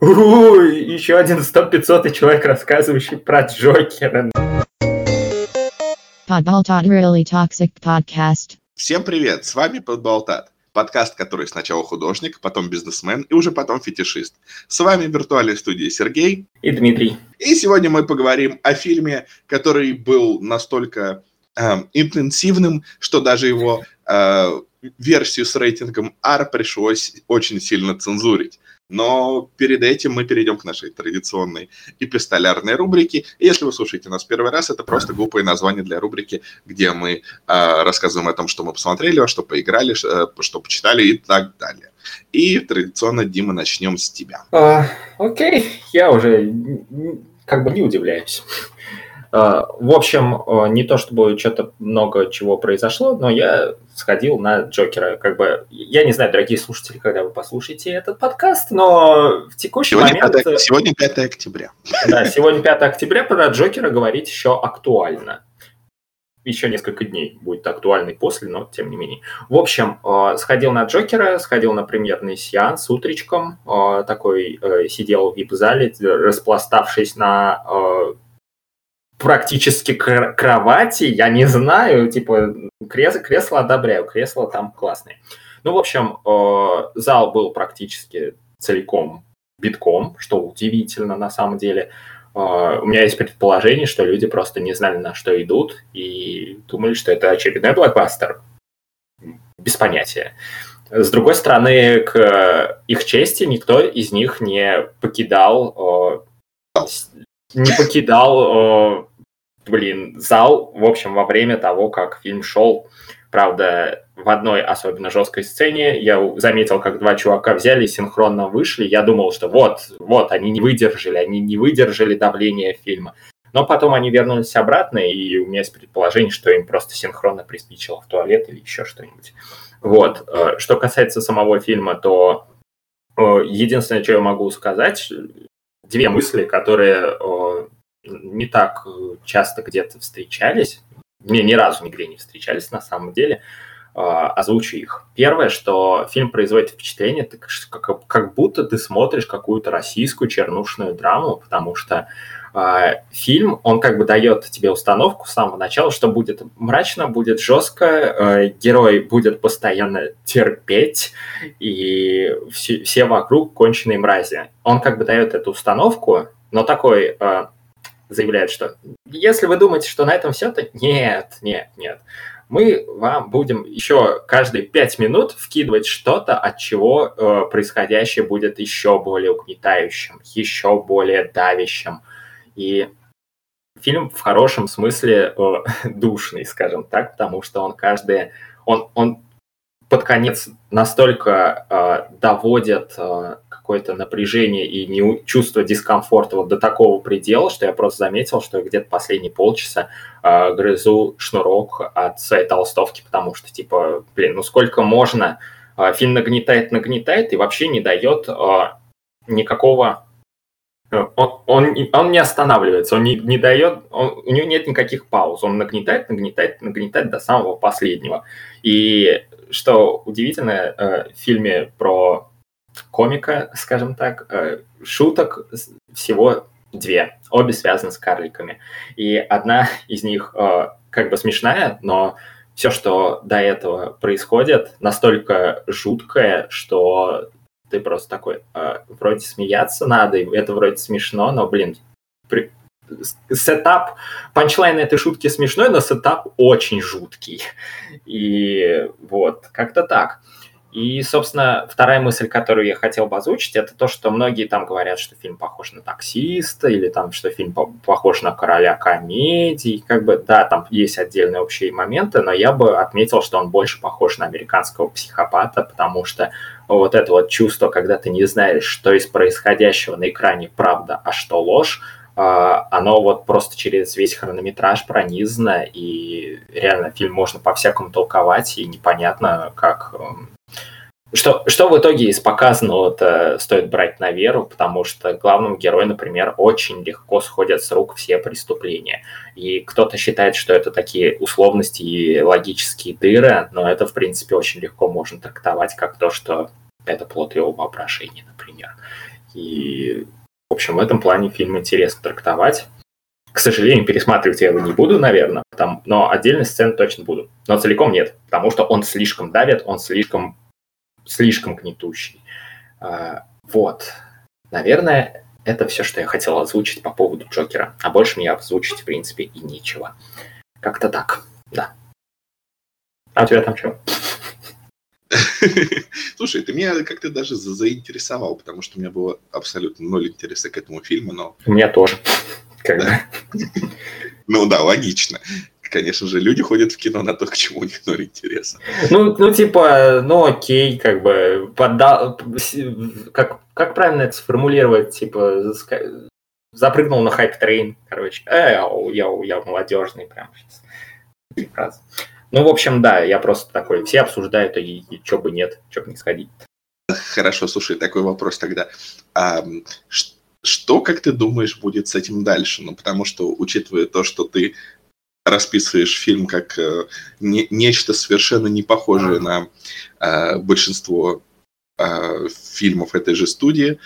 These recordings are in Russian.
Ой, еще один 100-500 человек, рассказывающий про Джокера. Podbaltat Really Toxic Podcast. Всем привет, с вами Подболтат. Подкаст, который сначала художник, потом бизнесмен и уже потом фетишист. С вами в виртуальной студии Сергей и Дмитрий. И сегодня мы поговорим о фильме, который был настолько э, интенсивным, что даже его э, версию с рейтингом R пришлось очень сильно цензурить. Но перед этим мы перейдем к нашей традиционной эпистолярной рубрике. И если вы слушаете нас первый раз, это просто глупое название для рубрики, где мы э, рассказываем о том, что мы посмотрели, что поиграли, э, что почитали и так далее. И традиционно, Дима, начнем с тебя. А, окей, я уже как бы не удивляюсь. А, в общем, а, не то чтобы что-то много чего произошло, но я сходил на Джокера. Как бы, я не знаю, дорогие слушатели, когда вы послушаете этот подкаст, но в текущий сегодня момент... 5, сегодня 5 октября. Да, сегодня 5 октября, про Джокера говорить еще актуально. Еще несколько дней будет актуальный после, но тем не менее. В общем, сходил на Джокера, сходил на премьерный сеанс утречком, такой э, сидел в вип-зале, распластавшись на практически кровати, я не знаю, типа, кресло, кресло одобряю, кресло там классные. Ну, в общем, э, зал был практически целиком битком, что удивительно на самом деле. Э, у меня есть предположение, что люди просто не знали, на что идут, и думали, что это очередной блокбастер. Без понятия. С другой стороны, к их чести никто из них не покидал э, не покидал, э, блин, зал, в общем, во время того, как фильм шел. Правда, в одной особенно жесткой сцене я заметил, как два чувака взяли синхронно вышли. Я думал, что вот, вот, они не выдержали, они не выдержали давление фильма. Но потом они вернулись обратно, и у меня есть предположение, что им просто синхронно приспичило в туалет или еще что-нибудь. Вот. Э, что касается самого фильма, то э, единственное, что я могу сказать, две мысли, которые не так часто где-то встречались, мне ни разу нигде не встречались на самом деле, озвучу их. Первое, что фильм производит впечатление, как, как будто ты смотришь какую-то российскую чернушную драму, потому что фильм, он как бы дает тебе установку с самого начала, что будет мрачно, будет жестко, э, герой будет постоянно терпеть, и все, все вокруг конченые мрази. Он как бы дает эту установку, но такой э, заявляет, что если вы думаете, что на этом все, то нет, нет, нет мы вам будем еще каждые пять минут вкидывать что-то, от чего э, происходящее будет еще более угнетающим, еще более давящим. И фильм в хорошем смысле э, душный, скажем так, потому что он каждый, он, он под конец настолько э, доводит э, какое-то напряжение и не, чувство дискомфорта вот до такого предела, что я просто заметил, что где-то последние полчаса э, грызу шнурок от своей толстовки, потому что, типа, блин, ну сколько можно? Э, фильм нагнетает, нагнетает и вообще не дает э, никакого он, он, он не останавливается, он не, не дает, он, у него нет никаких пауз, он нагнетает, нагнетает, нагнетает до самого последнего. И что удивительно, в фильме про комика, скажем так, э, шуток всего две. Обе связаны с карликами. И одна из них э, как бы смешная, но все, что до этого происходит, настолько жуткое, что ты просто такой, э, вроде смеяться надо, это вроде смешно, но, блин, при... setup, punchline этой шутки смешной, но setup очень жуткий. И вот, как-то так. И, собственно, вторая мысль, которую я хотел бы озвучить, это то, что многие там говорят, что фильм похож на таксиста, или там, что фильм похож на короля комедий. Как бы, да, там есть отдельные общие моменты, но я бы отметил, что он больше похож на американского психопата, потому что вот это вот чувство, когда ты не знаешь, что из происходящего на экране правда, а что ложь, а, оно вот просто через весь хронометраж пронизано, и реально фильм можно по-всякому толковать, и непонятно, как эм, что, что в итоге из показанного-то стоит брать на веру, потому что главному герою, например, очень легко сходят с рук все преступления. И кто-то считает, что это такие условности и логические дыры, но это, в принципе, очень легко можно трактовать как то, что это плод его воображения, например. И, в общем, в этом плане фильм интересно трактовать. К сожалению, пересматривать я его не буду, наверное, там, но отдельные сцены точно буду. Но целиком нет, потому что он слишком давит, он слишком, слишком гнетущий. А, вот. Наверное, это все, что я хотел озвучить по поводу Джокера. А больше мне озвучить, в принципе, и нечего. Как-то так, да. А у тебя там что? Слушай, ты меня как-то даже заинтересовал, потому что у меня было абсолютно ноль интереса к этому фильму, но... У меня тоже. Когда? Ну да, логично. Конечно же, люди ходят в кино на то, к чему у них ноль интереса. Ну, ну типа, ну окей, как бы, подда... как, как правильно это сформулировать, типа, запрыгнул на hype train, короче. Э, я, я молодежный прям сейчас. Ну, в общем, да, я просто такой, все обсуждают, и, и чё бы нет, чё бы не сходить. Хорошо, слушай, такой вопрос тогда. А, что, как ты думаешь, будет с этим дальше? Ну, потому что, учитывая то, что ты расписываешь фильм как э, не, нечто совершенно не похожее на э, большинство э, фильмов этой же студии,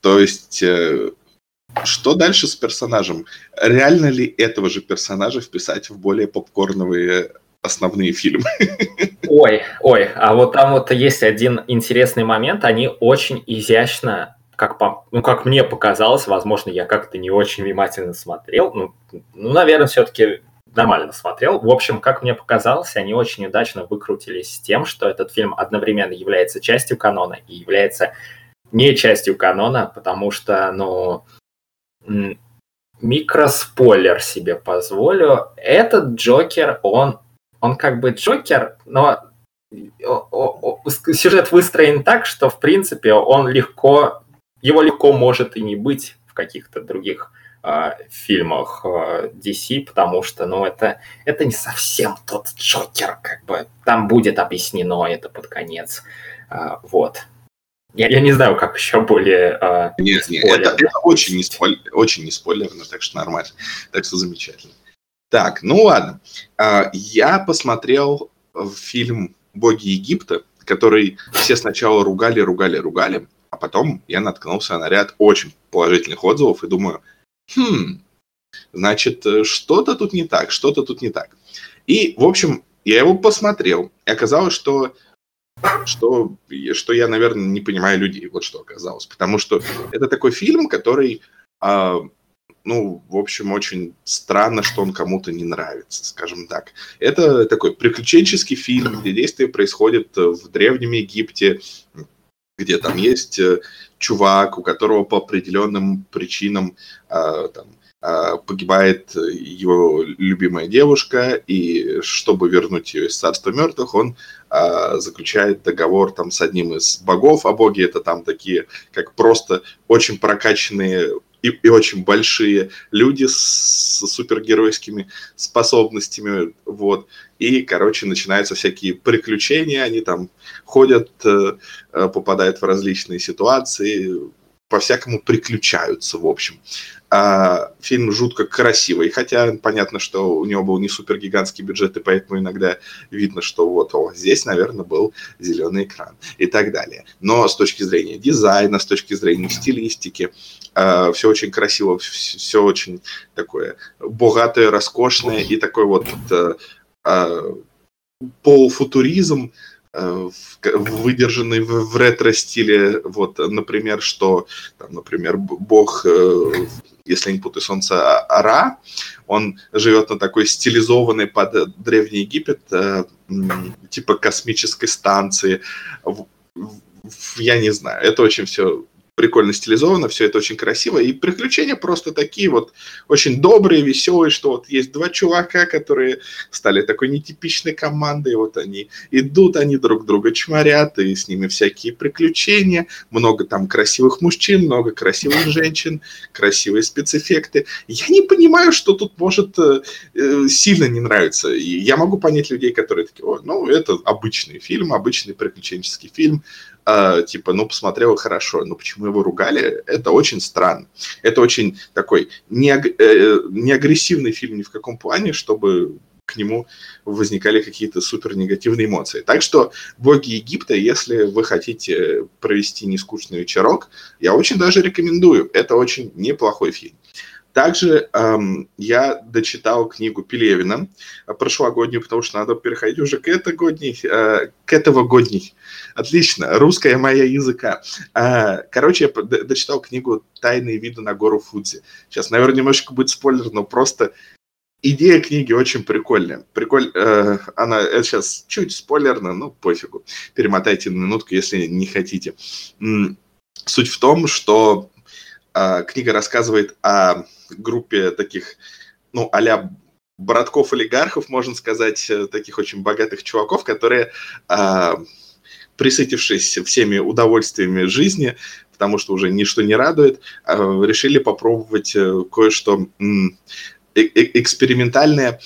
то есть э, что дальше с персонажем? Реально ли этого же персонажа вписать в более попкорновые основные фильмы? Ой, ой, а вот там вот есть один интересный момент. Они очень изящно, как, по, ну, как мне показалось, возможно, я как-то не очень внимательно смотрел. Ну, ну наверное, все-таки нормально смотрел. В общем, как мне показалось, они очень удачно выкрутились с тем, что этот фильм одновременно является частью канона и является не частью канона, потому что, ну, микроспойлер себе позволю. Этот Джокер, он, он как бы Джокер, но сюжет выстроен так, что, в принципе, он легко, его легко может и не быть в каких-то других э, фильмах э, DC, потому что, ну, это, это не совсем тот Джокер, как бы, там будет объяснено это под конец, э, вот. Я, я не знаю, как еще более... Э, нет, нет, это, это очень, не спойлер, очень не спойлерно, так что нормально. Так что замечательно. Так, ну ладно. А, я посмотрел фильм «Боги Египта», который все сначала ругали, ругали, ругали, а потом я наткнулся на ряд очень положительных отзывов и думаю, хм, значит, что-то тут не так, что-то тут не так. И, в общем, я его посмотрел, и оказалось, что что, что я, наверное, не понимаю людей, вот что оказалось. Потому что это такой фильм, который, э, ну, в общем, очень странно, что он кому-то не нравится, скажем так. Это такой приключенческий фильм, где действие происходит в Древнем Египте, где там есть э, чувак, у которого по определенным причинам э, там, а, погибает его любимая девушка, и чтобы вернуть ее из царства мертвых, он заключает договор там с одним из богов, а боги это там такие, как просто очень прокачанные и, и очень большие люди с, супергеройскими способностями, вот. И, короче, начинаются всякие приключения, они там ходят, э, э, попадают в различные ситуации, по-всякому приключаются, в общем. А, фильм жутко красивый, хотя понятно, что у него был не супер гигантский бюджет, и поэтому иногда видно, что вот о, здесь, наверное, был зеленый экран и так далее. Но с точки зрения дизайна, с точки зрения стилистики, а, все очень красиво, все очень такое богатое, роскошное и такой вот а, а, полуфутуризм, Э, выдержанный в, в ретро-стиле, вот, например, что, там, например, бог, э, если не путаю, солнце Ара, он живет на такой стилизованной под Древний Египет, э, типа космической станции, я не знаю, это очень все прикольно стилизовано, все это очень красиво, и приключения просто такие вот очень добрые, веселые, что вот есть два чувака, которые стали такой нетипичной командой, вот они идут, они друг друга чморят, и с ними всякие приключения, много там красивых мужчин, много красивых женщин, красивые спецэффекты. Я не понимаю, что тут может э, э сильно не нравиться. И я могу понять людей, которые такие, О, ну, это обычный фильм, обычный приключенческий фильм, э, типа, ну, посмотрел хорошо, но почему его ругали, это очень странно. Это очень такой не, э, фильм ни в каком плане, чтобы к нему возникали какие-то супер негативные эмоции. Так что «Боги Египта», если вы хотите провести нескучный вечерок, я очень даже рекомендую. Это очень неплохой фильм. Также эм, я дочитал книгу Пелевина прошлогоднюю, потому что надо переходить уже к этогодней, э, к этого годней. Отлично, русская моя языка. Э, короче, я дочитал книгу «Тайные виды на гору Фудзи». Сейчас, наверное, немножко будет спойлер, но просто идея книги очень прикольная. Приколь, э, она это сейчас чуть спойлерно, но пофигу. Перемотайте на минутку, если не хотите. Суть в том, что э, книга рассказывает о группе таких, ну, а братков-олигархов, можно сказать, э, таких очень богатых чуваков, которые, э, присытившись всеми удовольствиями жизни, потому что уже ничто не радует, э, решили попробовать э, кое-что э, экспериментальное.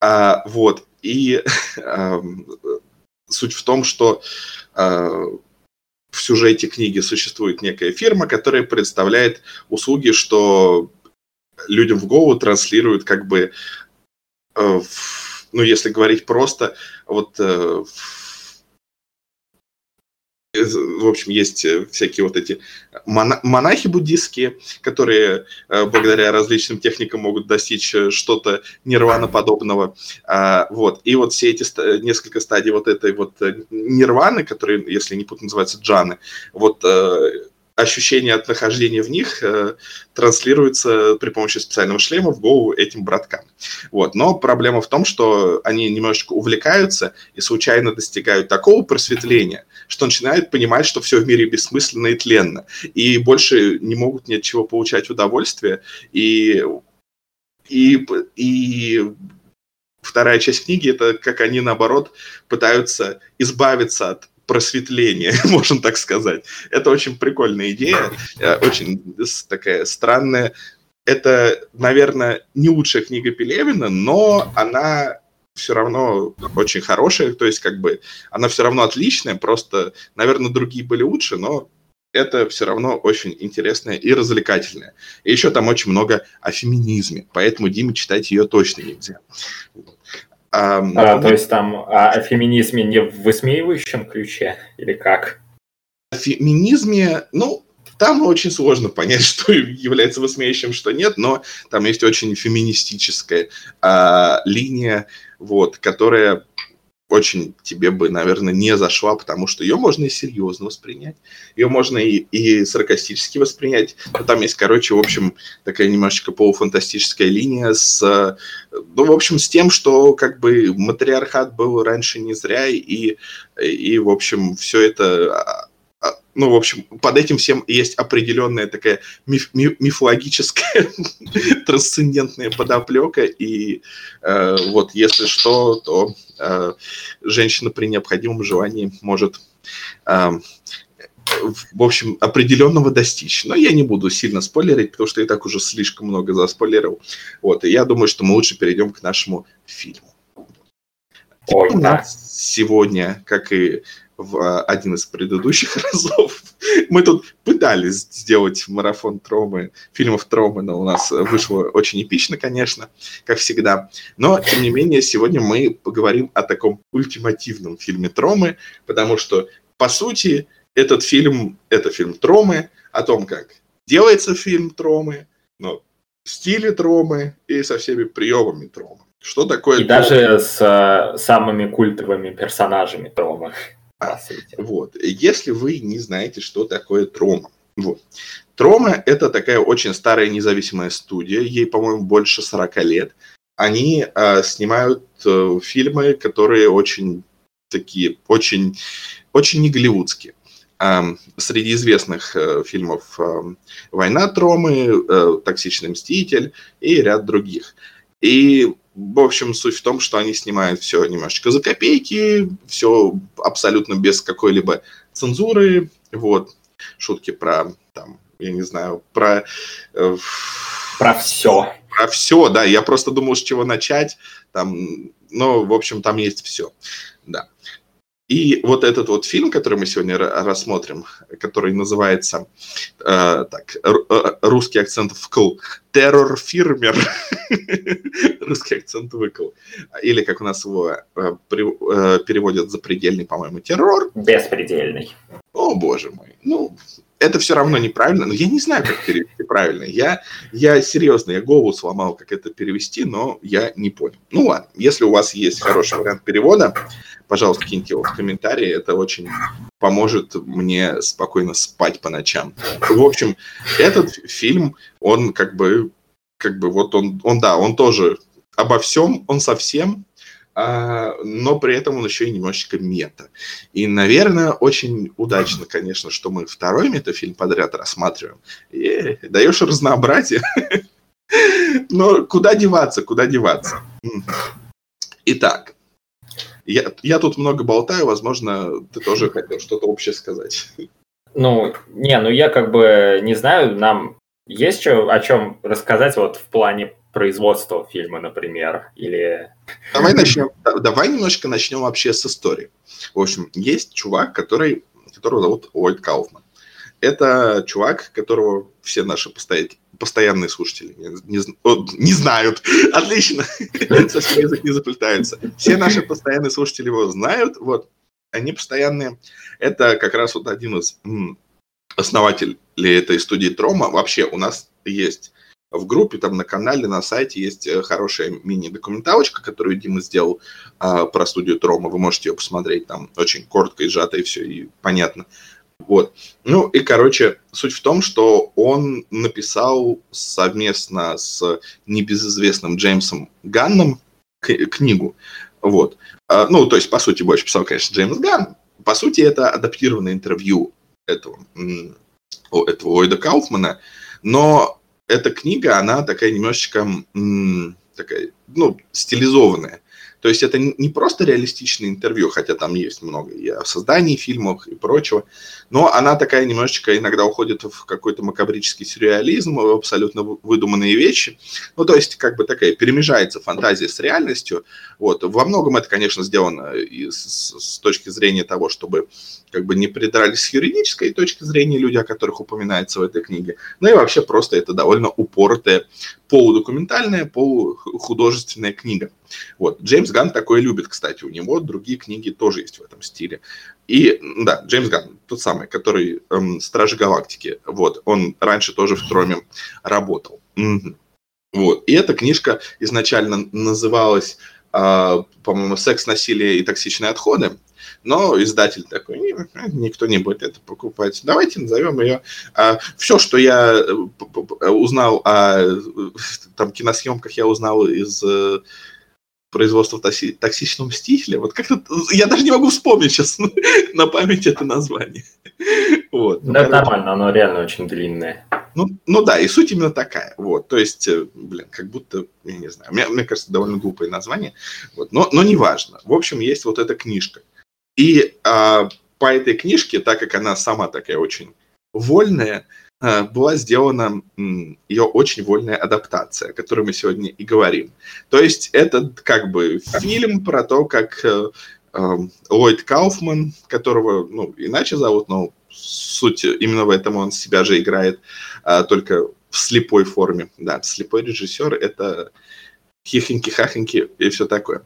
Э, вот. И суть в том, что в сюжете книги существует некая фирма, которая представляет услуги, что людям в голову транслируют как бы, э, ну, если говорить просто, вот э, в общем, есть э, всякие вот эти монахи буддистские, которые благодаря различным техникам могут достичь что-то нирвана подобного. А, вот. И вот все эти несколько стадий вот этой вот нирваны, которые, если не путать, называются джаны, вот ощущение от нахождения в них э, транслируется при помощи специального шлема в голову этим браткам. Вот. Но проблема в том, что они немножечко увлекаются и случайно достигают такого просветления, что начинают понимать, что все в мире бессмысленно и тленно, и больше не могут ни от чего получать удовольствие, и, и, и вторая часть книги это как они наоборот пытаются избавиться от просветления, можно так сказать. Это очень прикольная идея, э, очень такая странная. Это, наверное, не лучшая книга Пелевина, но она все равно очень хорошая, то есть как бы она все равно отличная, просто, наверное, другие были лучше, но это все равно очень интересное и развлекательное. И еще там очень много о феминизме, поэтому Диме читать ее точно нельзя. А, а, то есть там о, о феминизме не в высмеивающем ключе или как? О феминизме, ну, там очень сложно понять, что является высмеивающим, что нет, но там есть очень феминистическая а, линия, вот, которая очень тебе бы, наверное, не зашла, потому что ее можно и серьезно воспринять, ее можно и, и саркастически воспринять. Но там есть, короче, в общем, такая немножечко полуфантастическая линия с, ну, в общем, с тем, что как бы матриархат был раньше не зря, и, и в общем, все это ну, в общем, под этим всем есть определенная такая миф, мифологическая трансцендентная подоплека, и э, вот если что, то женщина при необходимом желании может э, в общем, определенного достичь. Но я не буду сильно спойлерить, потому что я так уже слишком много заспойлерил. Вот, и я думаю, что мы лучше перейдем к нашему фильму. Ой, у нас сегодня, как и в а, один из предыдущих разов. Мы тут пытались сделать марафон Тромы, фильмов Тромы, но у нас вышло очень эпично, конечно, как всегда. Но, тем не менее, сегодня мы поговорим о таком ультимативном фильме Тромы, потому что, по сути, этот фильм, это фильм Тромы, о том, как делается фильм Тромы, но в стиле Тромы и со всеми приемами Тромы. Что такое? И Трома? даже с э, самыми культовыми персонажами Вот. Если вы не знаете, что такое Трома. Вот. Трома – это такая очень старая независимая студия, ей, по-моему, больше 40 лет. Они э, снимают э, фильмы, которые очень такие, очень, очень не голливудские. Э, среди известных э, фильмов э, «Война Тромы», э, «Токсичный мститель» и ряд других. И в общем, суть в том, что они снимают все немножечко за копейки, все абсолютно без какой-либо цензуры. Вот. Шутки про, там, я не знаю, про... Э, про все. Про все, да. Я просто думал, с чего начать. Там, но, в общем, там есть все. Да. И вот этот вот фильм, который мы сегодня рассмотрим, который называется, э, так, э, русский акцент вкл, террор-фирмер, русский акцент выкл, или как у нас его э, э, переводят запредельный, по-моему, террор. Беспредельный. О, боже мой. Ну, это все равно неправильно, но я не знаю, как перевести правильно. Я, я серьезно, я голову сломал, как это перевести, но я не понял. Ну ладно, если у вас есть хороший вариант перевода, пожалуйста, киньте его в комментарии, это очень поможет мне спокойно спать по ночам. В общем, этот фильм, он как бы, как бы вот он, он да, он тоже обо всем, он совсем, но при этом он еще и немножечко мета. И, наверное, очень удачно, конечно, что мы второй метафильм подряд рассматриваем. И даешь разнообразие. Но куда деваться, куда деваться? Итак, я, я тут много болтаю, возможно, ты тоже хотел что-то общее сказать. Ну, не, ну я как бы не знаю, нам есть что, о чем рассказать вот в плане производства фильма, например, или... Давай начнем, давай немножко начнем вообще с истории. В общем, есть чувак, который, которого зовут Ллойд Кауфман. Это чувак, которого все наши постоянные слушатели не, не, не знают. Отлично. Совсем язык не заплетается. Все наши постоянные слушатели его знают. Вот. Они постоянные. Это как раз вот один из основателей этой студии Трома. Вообще у нас есть в группе, там на канале, на сайте есть э, хорошая мини-документалочка, которую Дима сделал а, про студию Трома. Вы можете ее посмотреть, там очень коротко и сжато, и все, и понятно. Вот. Ну и, короче, суть в том, что он написал совместно с небезызвестным Джеймсом Ганном книгу. Вот. А, ну, то есть, по сути, больше писал, конечно, Джеймс Ганн. По сути, это адаптированное интервью этого, этого Ллойда Кауфмана, но эта книга, она такая немножечко такая, ну, стилизованная. То есть это не просто реалистичное интервью, хотя там есть много и о создании фильмов и прочего, но она такая немножечко иногда уходит в какой-то макабрический сюрреализм, в абсолютно выдуманные вещи. Ну, то есть как бы такая перемежается фантазия с реальностью. Вот. Во многом это, конечно, сделано и с, с точки зрения того, чтобы как бы не придрались с юридической точки зрения люди, о которых упоминается в этой книге. Ну и вообще просто это довольно упоротая полудокументальная, полухудожественная книга. Вот. Джеймс Ганн такое любит, кстати, у него другие книги тоже есть в этом стиле. И, да, Джеймс Ганн, тот самый, который эм, Стражи Галактики, вот, он раньше тоже в Троме работал. Угу. Вот. И эта книжка изначально называлась, э, по-моему, «Секс, насилие и токсичные отходы», но издатель такой, никто не будет это покупать. Давайте назовем ее. А, все, что я э, узнал о там, киносъемках, я узнал из э, производства токси- токсичного стиля. Вот как-то я даже не могу вспомнить сейчас на память это название. Вот. Да, ну, нормально, оно реально очень длинное. Ну, ну да, и суть именно такая. Вот, то есть, э, блин, как будто, я не знаю, мне, мне кажется, довольно глупое название. Вот, но, но неважно. В общем, есть вот эта книжка. И а, по этой книжке, так как она сама такая очень вольная, была сделана ее очень вольная адаптация, о которой мы сегодня и говорим. То есть это как бы фильм про то, как э, э, Ллойд Кауфман, которого ну, иначе зовут, но суть именно в этом он себя же играет, а, только в слепой форме. Да, слепой режиссер — это хихоньки-хахоньки и все такое.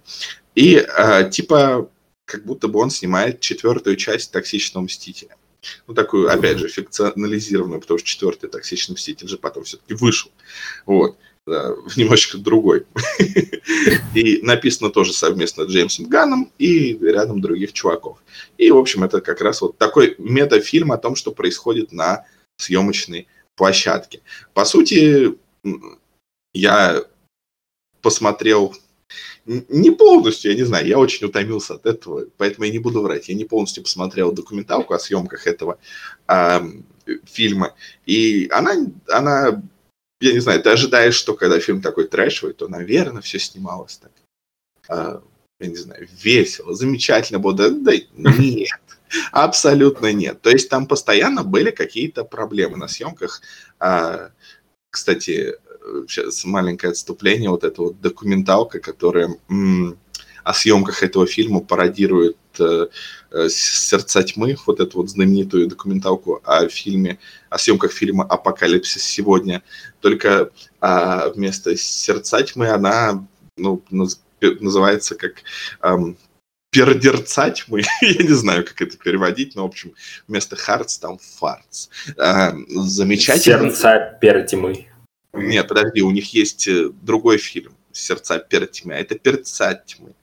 И типа как будто бы он снимает четвертую часть «Токсичного мстителя». Ну, такую, опять же, фикционализированную, потому что четвертый «Токсичный мститель» же потом все-таки вышел. Вот. Да, немножечко другой. И написано тоже совместно Джеймсом Ганном и рядом других чуваков. И, в общем, это как раз вот такой метафильм о том, что происходит на съемочной площадке. По сути, я посмотрел не полностью, я не знаю, я очень утомился от этого, поэтому я не буду врать. Я не полностью посмотрел документалку о съемках этого э, фильма. И она, она, я не знаю, ты ожидаешь, что когда фильм такой трэшевый, то, наверное, все снималось так. Э, я не знаю, весело, замечательно было. Да, да нет. Абсолютно нет. То есть там постоянно были какие-то проблемы на съемках. А, кстати, сейчас маленькое отступление, вот эта вот документалка, которая о съемках этого фильма пародирует э, э, «Сердца тьмы», вот эту вот знаменитую документалку о фильме, о съемках фильма «Апокалипсис сегодня». Только а, вместо «Сердца тьмы» она ну, называется как эм, пердерца тьмы. Я не знаю, как это переводить, но, в общем, вместо hearts там farts. Э, замечательно. Сердца пертьмы. Нет, подожди, у них есть э, другой фильм «Сердца пертьмы», а это «Перца тьмы».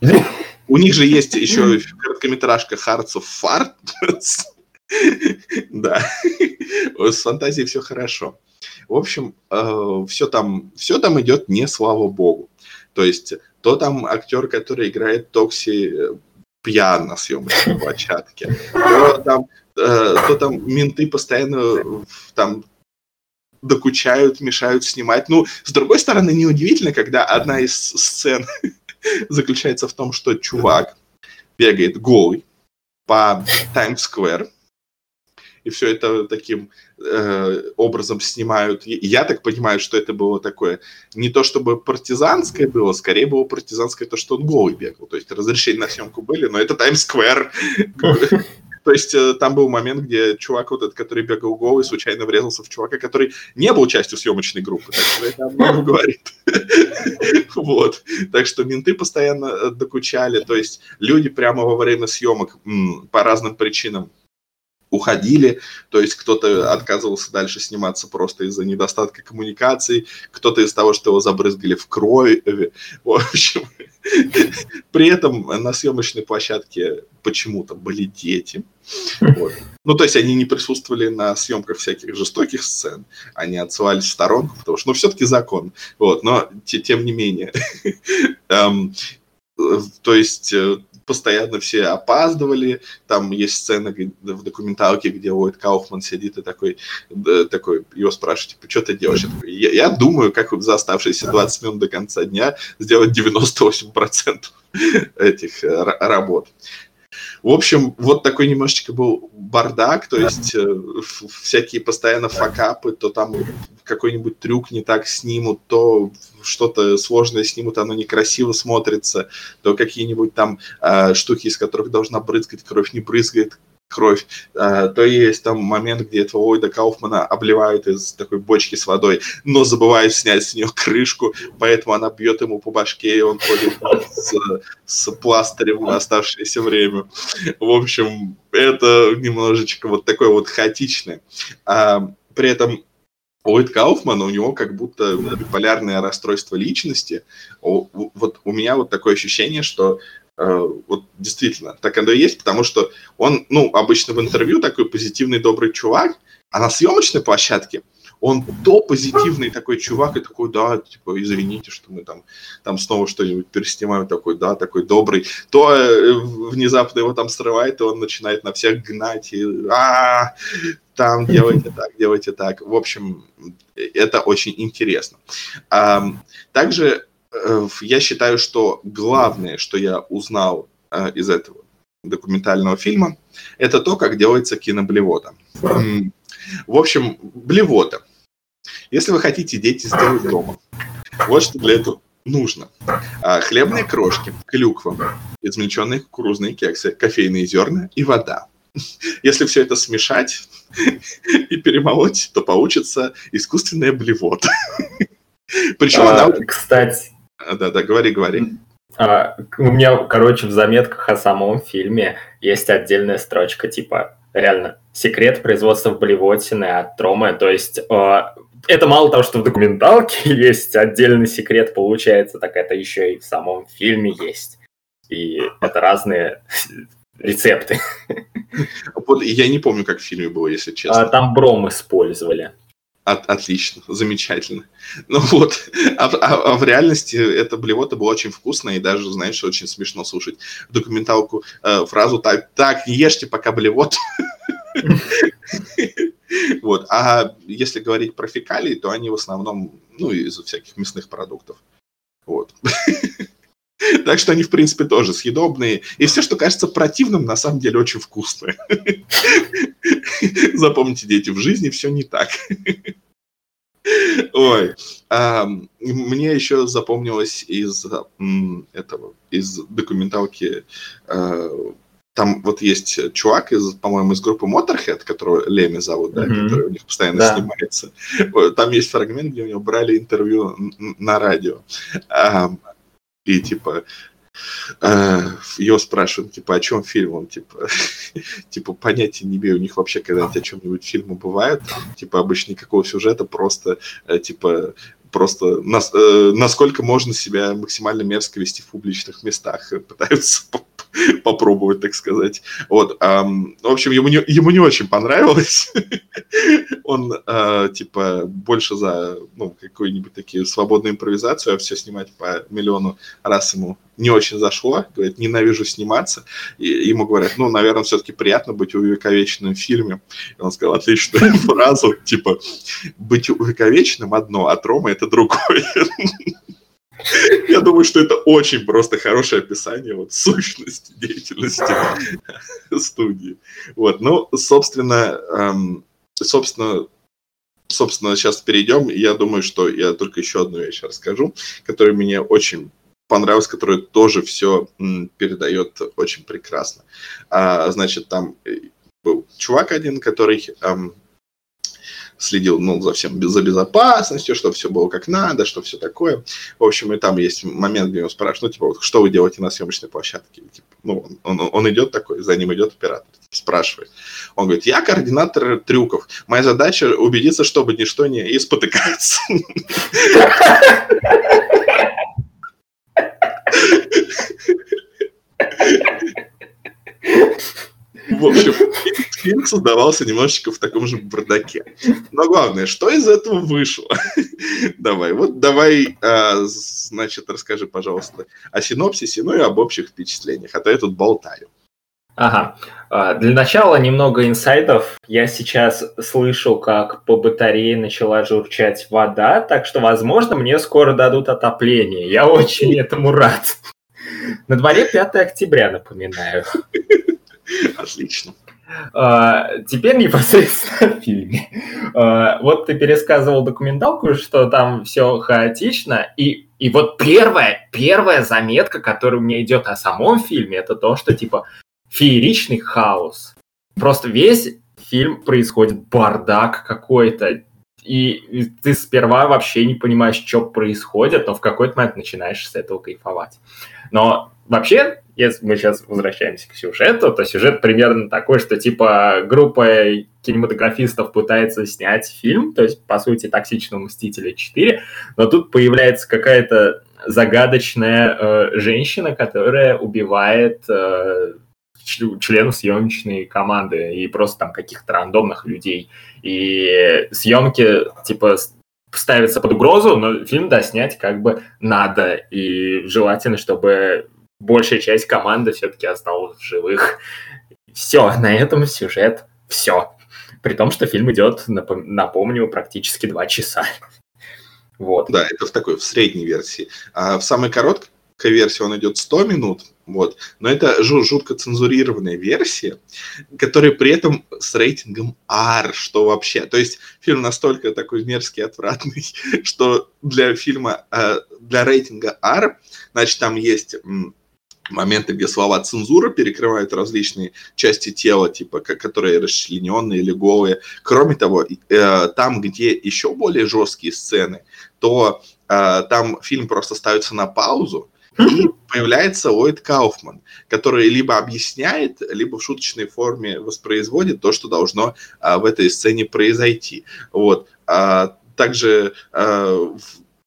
У них же есть еще короткометражка Hearts of Farts. Да, с фантазией все хорошо. В общем, э, все там, все там идет не слава богу. То есть то там актер, который играет Токси э, пьян на съемочной площадке, то там, э, то там менты постоянно там докучают, мешают снимать. Ну, с другой стороны, неудивительно, когда одна из сцен заключается в том, что чувак бегает голый по Таймс-сквер, и все это таким э, образом снимают. Я так понимаю, что это было такое не то чтобы партизанское было, скорее было партизанское то, что он голый бегал. То есть разрешения на съемку были, но это Таймс-сквер. То есть э, там был момент, где чувак вот этот, который бегал голый, случайно врезался в чувака, который не был частью съемочной группы. Так что это о говорит. Вот. Так что менты постоянно э, докучали. То есть люди прямо во время съемок по разным причинам уходили, то есть кто-то отказывался дальше сниматься просто из-за недостатка коммуникаций, кто-то из того, что его забрызгали в крови. В общем, при этом на съемочной площадке почему-то были дети. Ну, то есть они не присутствовали на съемках всяких жестоких сцен, они отсылались в сторонку, потому что, ну, все-таки закон. Вот, но тем не менее. Эм, то есть э, постоянно все опаздывали. Там есть сцена в документалке, где Уайт Кауфман сидит и такой, такой его спрашивает, типа, что ты делаешь? Я, такой, я, я думаю, как за оставшиеся 20 минут до конца дня сделать 98% этих э, работ. В общем, вот такой немножечко был бардак, то есть э, всякие постоянно факапы, то там какой-нибудь трюк не так снимут, то что-то сложное снимут, оно некрасиво смотрится, то какие-нибудь там э, штуки, из которых должна брызгать кровь, не брызгает кровь, э, то есть там момент, где этого Ллойда Кауфмана обливают из такой бочки с водой, но забывают снять с нее крышку, поэтому она бьет ему по башке, и он ходит с, с пластырем на оставшееся время. В общем, это немножечко вот такое вот хаотичное. А, при этом Ллойд Кауфман, у него как будто биполярное расстройство личности. Вот у меня вот такое ощущение, что вот действительно, так оно и есть, потому что он, ну, обычно в интервью такой позитивный, добрый чувак, а на съемочной площадке он то позитивный такой чувак и такой, да, типа, извините, что мы там, там снова что-нибудь переснимаем, такой, да, такой добрый, то э, внезапно его там срывает, и он начинает на всех гнать, и а, там делайте так, делайте так. В общем, это очень интересно. Также Э, я считаю, что главное, что я узнал э, из этого документального фильма, это то, как делается киноблевота. В общем, блевота. Если вы хотите дети сделать дома, вот что для этого нужно. А, хлебные крошки, клюква, измельченные кукурузные кексы, кофейные зерна и вода. Если все это смешать и перемолоть, то получится искусственная блевота. Причем а, она... Кстати, да-да, говори, говори. А, у меня, короче, в заметках о самом фильме есть отдельная строчка, типа, реально, секрет производства блевотины от Тромы. То есть э, это мало того, что в документалке есть отдельный секрет, получается, так это еще и в самом фильме есть. И это разные рецепты. Вот я не помню, как в фильме было, если честно. А, там бром использовали. От, отлично, замечательно. Ну вот, а, а, а в реальности эта блевота была очень вкусная, и даже, знаешь, очень смешно слушать документалку э, фразу так, так, не ешьте пока блевот. Вот, а если говорить про фекалии, то они в основном, ну, из всяких мясных продуктов. Вот. Так что они, в принципе, тоже съедобные. И все, что кажется противным, на самом деле очень вкусное. Запомните, дети, в жизни все не так. Ой, а, мне еще запомнилось из этого, из документалки а, там вот есть чувак из, по-моему, из группы Motorhead, которого Леми зовут, да, mm-hmm. который у них постоянно да. снимается. Там есть фрагмент, где у него брали интервью на радио. И типа э, его спрашивают, типа, о чем фильм? Он, типа, типа, понятия не имею, у них вообще когда-нибудь о чем-нибудь фильмы бывают. Типа, обычно никакого сюжета, просто, э, типа, просто нас, э, насколько можно себя максимально мерзко вести в публичных местах, пытаются попробовать, так сказать. Вот, в общем, ему не, ему не очень понравилось. Он, э, типа, больше за, ну, какую-нибудь такие свободную импровизацию, а все снимать по миллиону раз ему не очень зашло. Говорит, ненавижу сниматься. И ему говорят, ну, наверное, все-таки приятно быть увековеченным в фильме. И он сказал отличную фразу, типа, быть увековеченным одно, а трома это другое. Я думаю, что это очень просто хорошее описание вот сущности деятельности студии. Вот, ну, собственно, эм, собственно, собственно, сейчас перейдем. Я думаю, что я только еще одну вещь расскажу, которая мне очень понравилась, которая тоже все передает очень прекрасно. А, значит, там э, был чувак один, который эм, следил ну, за всем за безопасностью, чтобы все было как надо, что все такое. В общем, и там есть момент, где его спрашивают, ну, типа, вот, что вы делаете на съемочной площадке? типа, ну, он, он, он идет такой, за ним идет оператор, типа, спрашивает. Он говорит, я координатор трюков. Моя задача убедиться, чтобы ничто не и спотыкаться. В общем, фильм создавался немножечко в таком же бардаке. Но главное, что из этого вышло? давай, вот давай, а, значит, расскажи, пожалуйста, о синопсисе, ну и об общих впечатлениях, а то я тут болтаю. Ага. А, для начала немного инсайдов. Я сейчас слышу, как по батарее начала журчать вода, так что, возможно, мне скоро дадут отопление. Я очень этому рад. На дворе 5 октября, напоминаю. Отлично. Uh, теперь непосредственно в фильме. Uh, вот ты пересказывал документалку, что там все хаотично, и, и вот первая, первая заметка, которая у меня идет о самом фильме, это то, что типа фееричный хаос. Просто весь фильм происходит бардак какой-то, и ты сперва вообще не понимаешь, что происходит, но в какой-то момент начинаешь с этого кайфовать. Но вообще, если мы сейчас возвращаемся к сюжету, то сюжет примерно такой, что типа группа кинематографистов пытается снять фильм, то есть, по сути, «Токсичного мстителя 4», но тут появляется какая-то загадочная э, женщина, которая убивает э, членов съемочной команды и просто там каких-то рандомных людей. И съемки, типа, ставятся под угрозу, но фильм, да, снять как бы надо. И желательно, чтобы большая часть команды все-таки осталась в живых. Все, на этом сюжет все. При том, что фильм идет, напомню, практически два часа. Вот. Да, это в такой, в средней версии. А в самой короткой версии он идет 100 минут, вот. Но это жутко цензурированная версия, которая при этом с рейтингом R, что вообще. То есть фильм настолько такой мерзкий, отвратный, что для фильма, э, для рейтинга R, значит, там есть моменты, где слова цензура перекрывают различные части тела, типа, которые расчлененные или голые. Кроме того, э, там, где еще более жесткие сцены, то э, там фильм просто ставится на паузу, и появляется Ллойд Кауфман, который либо объясняет, либо в шуточной форме воспроизводит то, что должно а, в этой сцене произойти. Вот. А, также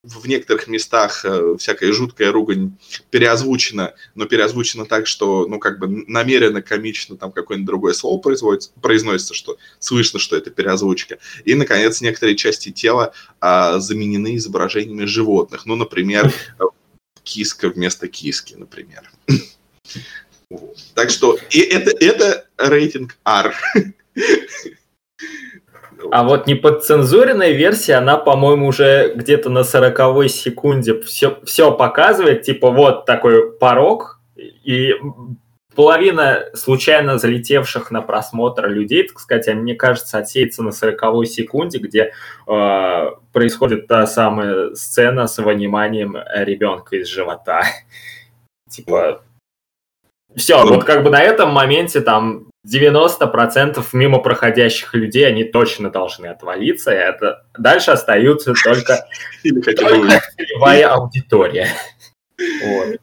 в, некоторых местах а, всякая жуткая ругань переозвучена, но переозвучена так, что, ну, как бы намеренно комично там какое-нибудь другое слово производится, произносится, что слышно, что это переозвучка. И, наконец, некоторые части тела а, заменены изображениями животных. Ну, например, киска вместо киски, например. Так что и это рейтинг R. А вот неподцензуренная версия, она, по-моему, уже где-то на 40 секунде все, все показывает, типа вот такой порог, и половина случайно залетевших на просмотр людей, так сказать, а мне кажется, отсеется на 40 секунде, где э, происходит та самая сцена с выниманием ребенка из живота. Типа, все, вот как бы на этом моменте там 90% мимо проходящих людей, они точно должны отвалиться, и это дальше остаются только целевая аудитория. Вот.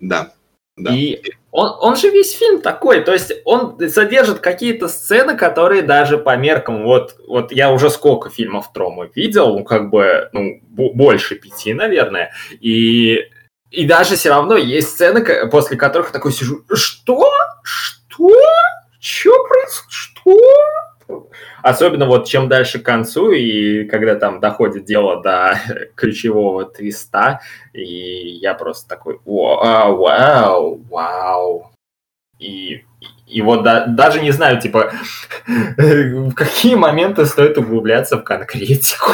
Да. Да. И он, он же весь фильм такой, то есть он содержит какие-то сцены, которые даже по меркам, вот, вот я уже сколько фильмов Трома видел, ну как бы, ну, больше пяти, наверное, и, и даже все равно есть сцены, после которых такой сижу, что? Что? Что происходит? Что? Особенно вот чем дальше к концу, и когда там доходит дело до ключевого твиста, и я просто такой, вау, вау, вау. И, и вот да, даже не знаю, типа, в какие моменты стоит углубляться в конкретику.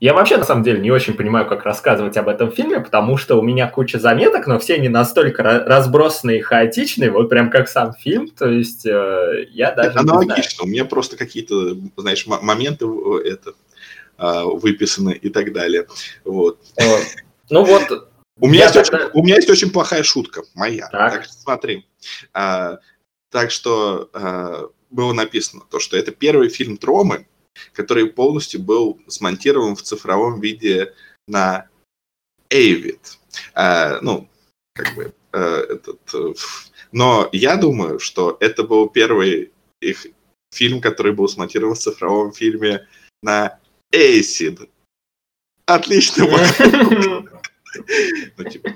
Я вообще, на самом деле, не очень понимаю, как рассказывать об этом фильме, потому что у меня куча заметок, но все они настолько разбросанные и хаотичные, вот прям как сам фильм, то есть э, я даже Аналогично, у меня просто какие-то, знаешь, моменты это, а, выписаны и так далее. Вот. Ну вот, у меня, есть тогда... очень, у меня есть очень плохая шутка, моя. Так, так что смотри. А, так что а, было написано то, что это первый фильм Тромы, который полностью был смонтирован в цифровом виде на Avid. А, ну, как бы, а, этот, но я думаю, что это был первый их фильм, который был смонтирован в цифровом фильме на Acid. Отлично. Ну, типа,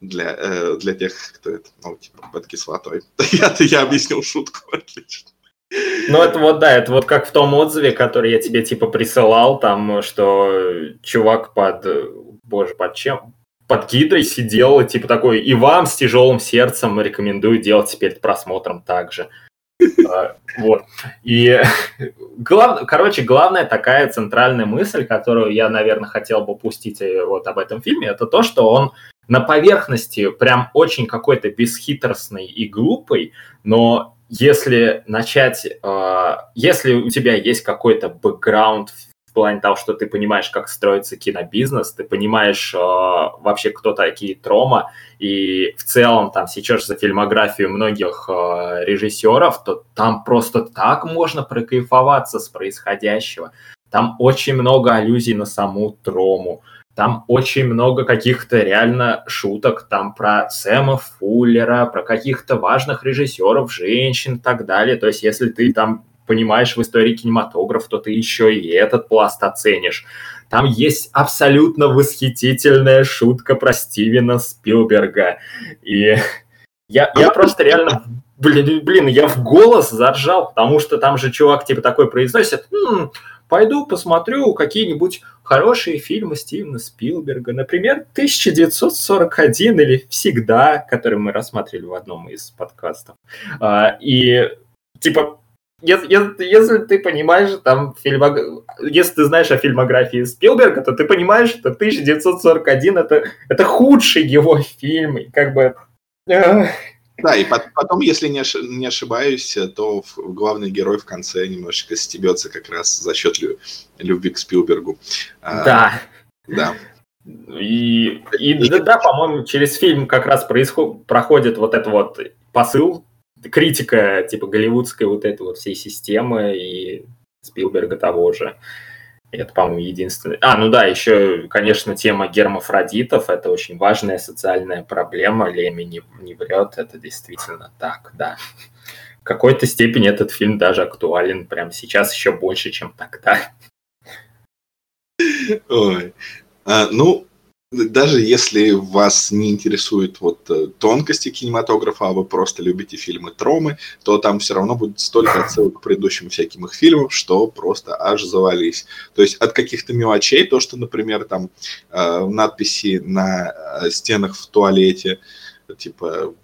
для, э, для тех, кто это, ну, типа, под кислотой. Я, я объяснил шутку, отлично. Ну, это вот, да, это вот как в том отзыве, который я тебе, типа, присылал, там, что чувак под, боже, под чем? Под гидрой сидел, типа, такой, и вам с тяжелым сердцем рекомендую делать перед просмотром также. А, вот. И, глав... короче, главная такая центральная мысль, которую я, наверное, хотел бы пустить э, вот об этом фильме, это то, что он на поверхности прям очень какой-то бесхитростный и глупый, но если начать, э, если у тебя есть какой-то бэкграунд в плане того, что ты понимаешь, как строится кинобизнес, ты понимаешь э, вообще, кто такие Трома, и в целом там сейчас за фильмографию многих э, режиссеров, то там просто так можно прокайфоваться с происходящего. Там очень много аллюзий на саму Трому. Там очень много каких-то реально шуток там про Сэма Фуллера, про каких-то важных режиссеров, женщин и так далее. То есть если ты там понимаешь в истории кинематографа, то ты еще и этот пласт оценишь. Там есть абсолютно восхитительная шутка про Стивена Спилберга. И я, я просто реально, блин, блин, я в голос заржал, потому что там же чувак типа такой произносит, м-м, пойду посмотрю какие-нибудь хорошие фильмы Стивена Спилберга, например, 1941 или «Всегда», который мы рассматривали в одном из подкастов. А, и типа если, если, ты понимаешь, там, фильмог... если ты знаешь о фильмографии Спилберга, то ты понимаешь, что 1941 это, это худший его фильм, и как бы да, и потом, если не, ош... не ошибаюсь, то главный герой в конце немножечко стебется как раз за счет лю... любви к Спилбергу. А, да. Да. И, и, да, да по-моему, через фильм как раз происход... проходит вот этот вот посыл, критика типа голливудской вот этой вот всей системы и Спилберга того же. Это, по-моему, единственное. А, ну да, еще, конечно, тема гермафродитов. Это очень важная социальная проблема. Леми не, не врет. Это действительно так, да. В какой-то степени этот фильм даже актуален прямо сейчас еще больше, чем тогда. Ой. А, ну, даже если вас не интересуют вот э, тонкости кинематографа, а вы просто любите фильмы Тромы, то там все равно будет столько отсылок к предыдущим всяким их фильмам, что просто аж завались. То есть от каких-то мелочей, то, что, например, там э, надписи на э, стенах в туалете, типа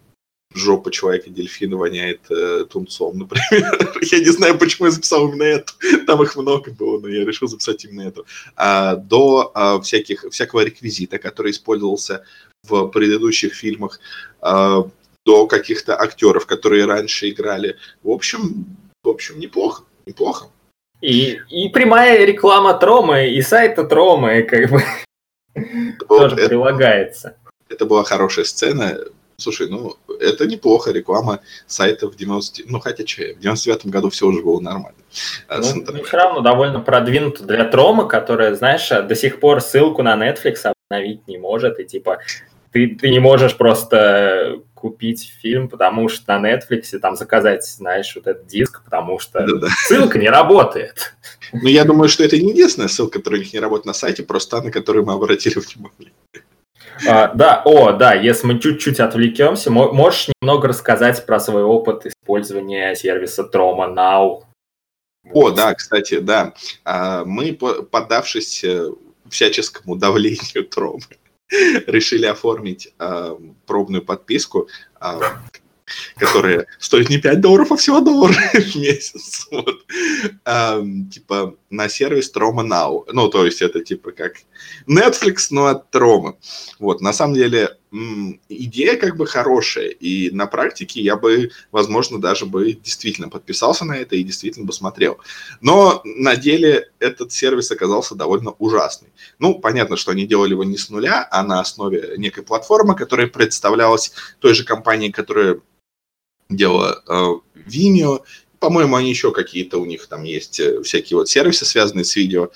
жопа человека-дельфина воняет э, тунцом, например. я не знаю, почему я записал именно эту. Там их много было, но я решил записать именно эту. А, до а, всяких, всякого реквизита, который использовался в предыдущих фильмах. А, до каких-то актеров, которые раньше играли. В общем, в общем, неплохо, неплохо. И, и прямая реклама Тромы, и сайта Тромы, как бы, тоже это, прилагается. Это была хорошая сцена. Слушай, ну, это неплохо, реклама сайта в 90... Ну, хотя что, в 99-м году все уже было нормально. А, ну, ну, все равно довольно продвинуто для Трома, которая, знаешь, до сих пор ссылку на Netflix обновить не может, и типа ты, ты не можешь просто купить фильм, потому что на Netflix там заказать, знаешь, вот этот диск, потому что Да-да. ссылка не работает. Ну, я думаю, что это не единственная ссылка, которая у них не работает на сайте, просто та, на которую мы обратили внимание. А, да, о, да, если мы чуть-чуть отвлекемся, можешь немного рассказать про свой опыт использования сервиса Troma Now? О, да, кстати, да. А, мы, поддавшись э, всяческому давлению Тромы, решили оформить э, пробную подписку, э, которая стоит не 5 долларов, а всего доллар в месяц. Вот. Типа на сервис Troma Now. Ну, то есть это типа как Netflix, но от Troma. Вот, на самом деле идея как бы хорошая, и на практике я бы, возможно, даже бы действительно подписался на это и действительно бы смотрел. Но на деле этот сервис оказался довольно ужасный. Ну, понятно, что они делали его не с нуля, а на основе некой платформы, которая представлялась той же компанией, которая делала э, Vimeo. По-моему, они еще какие-то у них там есть э, всякие вот сервисы, связанные с видео,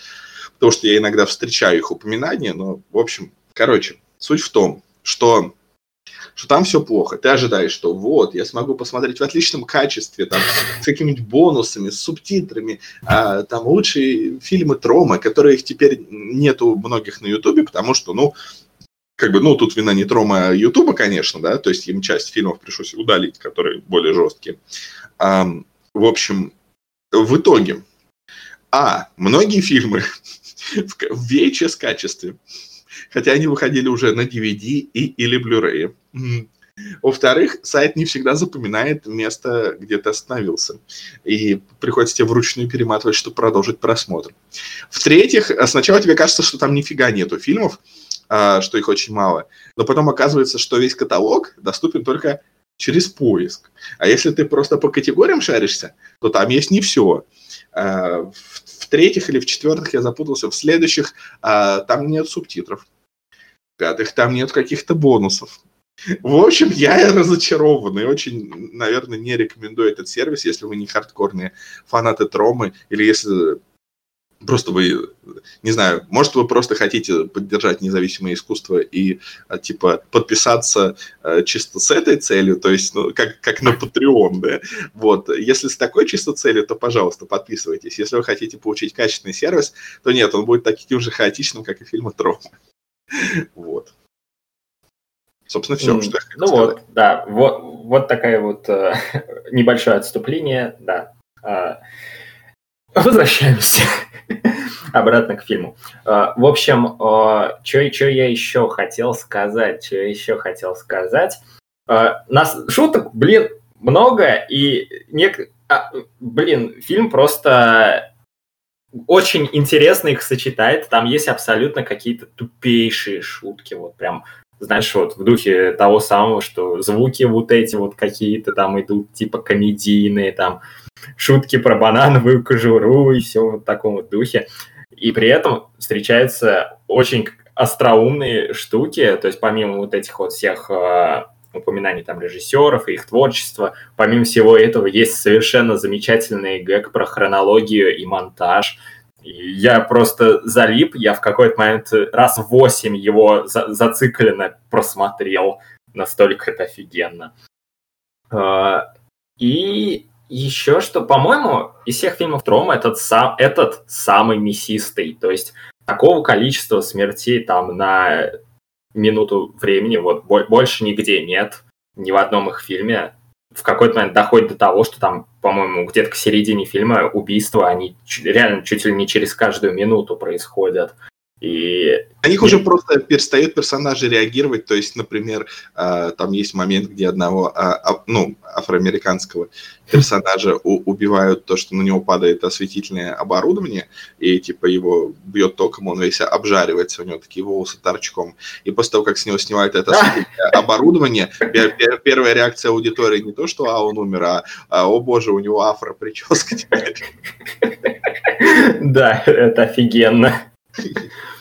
потому что я иногда встречаю их упоминания, но, в общем, короче, суть в том, что что там все плохо. Ты ожидаешь, что вот, я смогу посмотреть в отличном качестве, там, с какими-нибудь бонусами, с субтитрами, а, там лучшие фильмы Трома, которых теперь нету многих на Ютубе, потому что, ну, как бы, ну, тут вина не Трома, а Ютуба, конечно, да, то есть им часть фильмов пришлось удалить, которые более жесткие. А, в общем, в итоге, а, многие фильмы в VHS качестве хотя они выходили уже на DVD и, или Blu-ray. Во-вторых, сайт не всегда запоминает место, где ты остановился. И приходится тебе вручную перематывать, чтобы продолжить просмотр. В-третьих, сначала тебе кажется, что там нифига нету фильмов, а, что их очень мало. Но потом оказывается, что весь каталог доступен только через поиск. А если ты просто по категориям шаришься, то там есть не все. А, в-третьих или в-четвертых я запутался. В следующих а, там нет субтитров пятых там нет каких-то бонусов. В общем, я разочарован и очень, наверное, не рекомендую этот сервис, если вы не хардкорные фанаты Тромы, или если просто вы, не знаю, может, вы просто хотите поддержать независимое искусство и, а, типа, подписаться э, чисто с этой целью, то есть, ну, как, как на Patreon, да, вот. Если с такой чисто целью, то, пожалуйста, подписывайтесь. Если вы хотите получить качественный сервис, то нет, он будет таким же хаотичным, как и фильмы Трома. Вот. Собственно, все, что я хотел Ну сказать. вот, да, вот, вот такая вот э, небольшое отступление, да. Э, возвращаемся обратно к фильму. Э, в общем, э, что я еще хотел сказать, что я еще хотел сказать. Э, нас шуток, блин, много, и нек... а, блин, фильм просто очень интересно их сочетает. Там есть абсолютно какие-то тупейшие шутки, вот прям, знаешь, вот в духе того самого, что звуки вот эти вот какие-то там идут, типа комедийные, там шутки про банановую кожуру и все в таком вот духе. И при этом встречаются очень остроумные штуки, то есть помимо вот этих вот всех а, упоминаний там режиссеров и их творчества. Помимо всего этого, есть совершенно замечательный гэг про хронологию и монтаж. Я просто залип, я в какой-то момент раз восемь его за зацикленно просмотрел. Настолько это офигенно. А, и еще что, по-моему, из всех фильмов Трома этот, сам, этот самый мясистый. То есть такого количества смертей там на минуту времени, вот больше нигде нет, ни в одном их фильме. В какой-то момент доходит до того, что там, по-моему, где-то к середине фильма убийства, они реально чуть ли не через каждую минуту происходят. И на них уже просто перестают персонажи реагировать. То есть, например, э, там есть момент, где одного, а, ну, афроамериканского персонажа убивают то, что на него падает осветительное оборудование, и типа его бьет током, он весь обжаривается, у него такие волосы торчком. И после того, как с него снимают это оборудование, первая реакция аудитории не то, что а, он умер, а, а о боже, у него афро прическа. Да, это офигенно.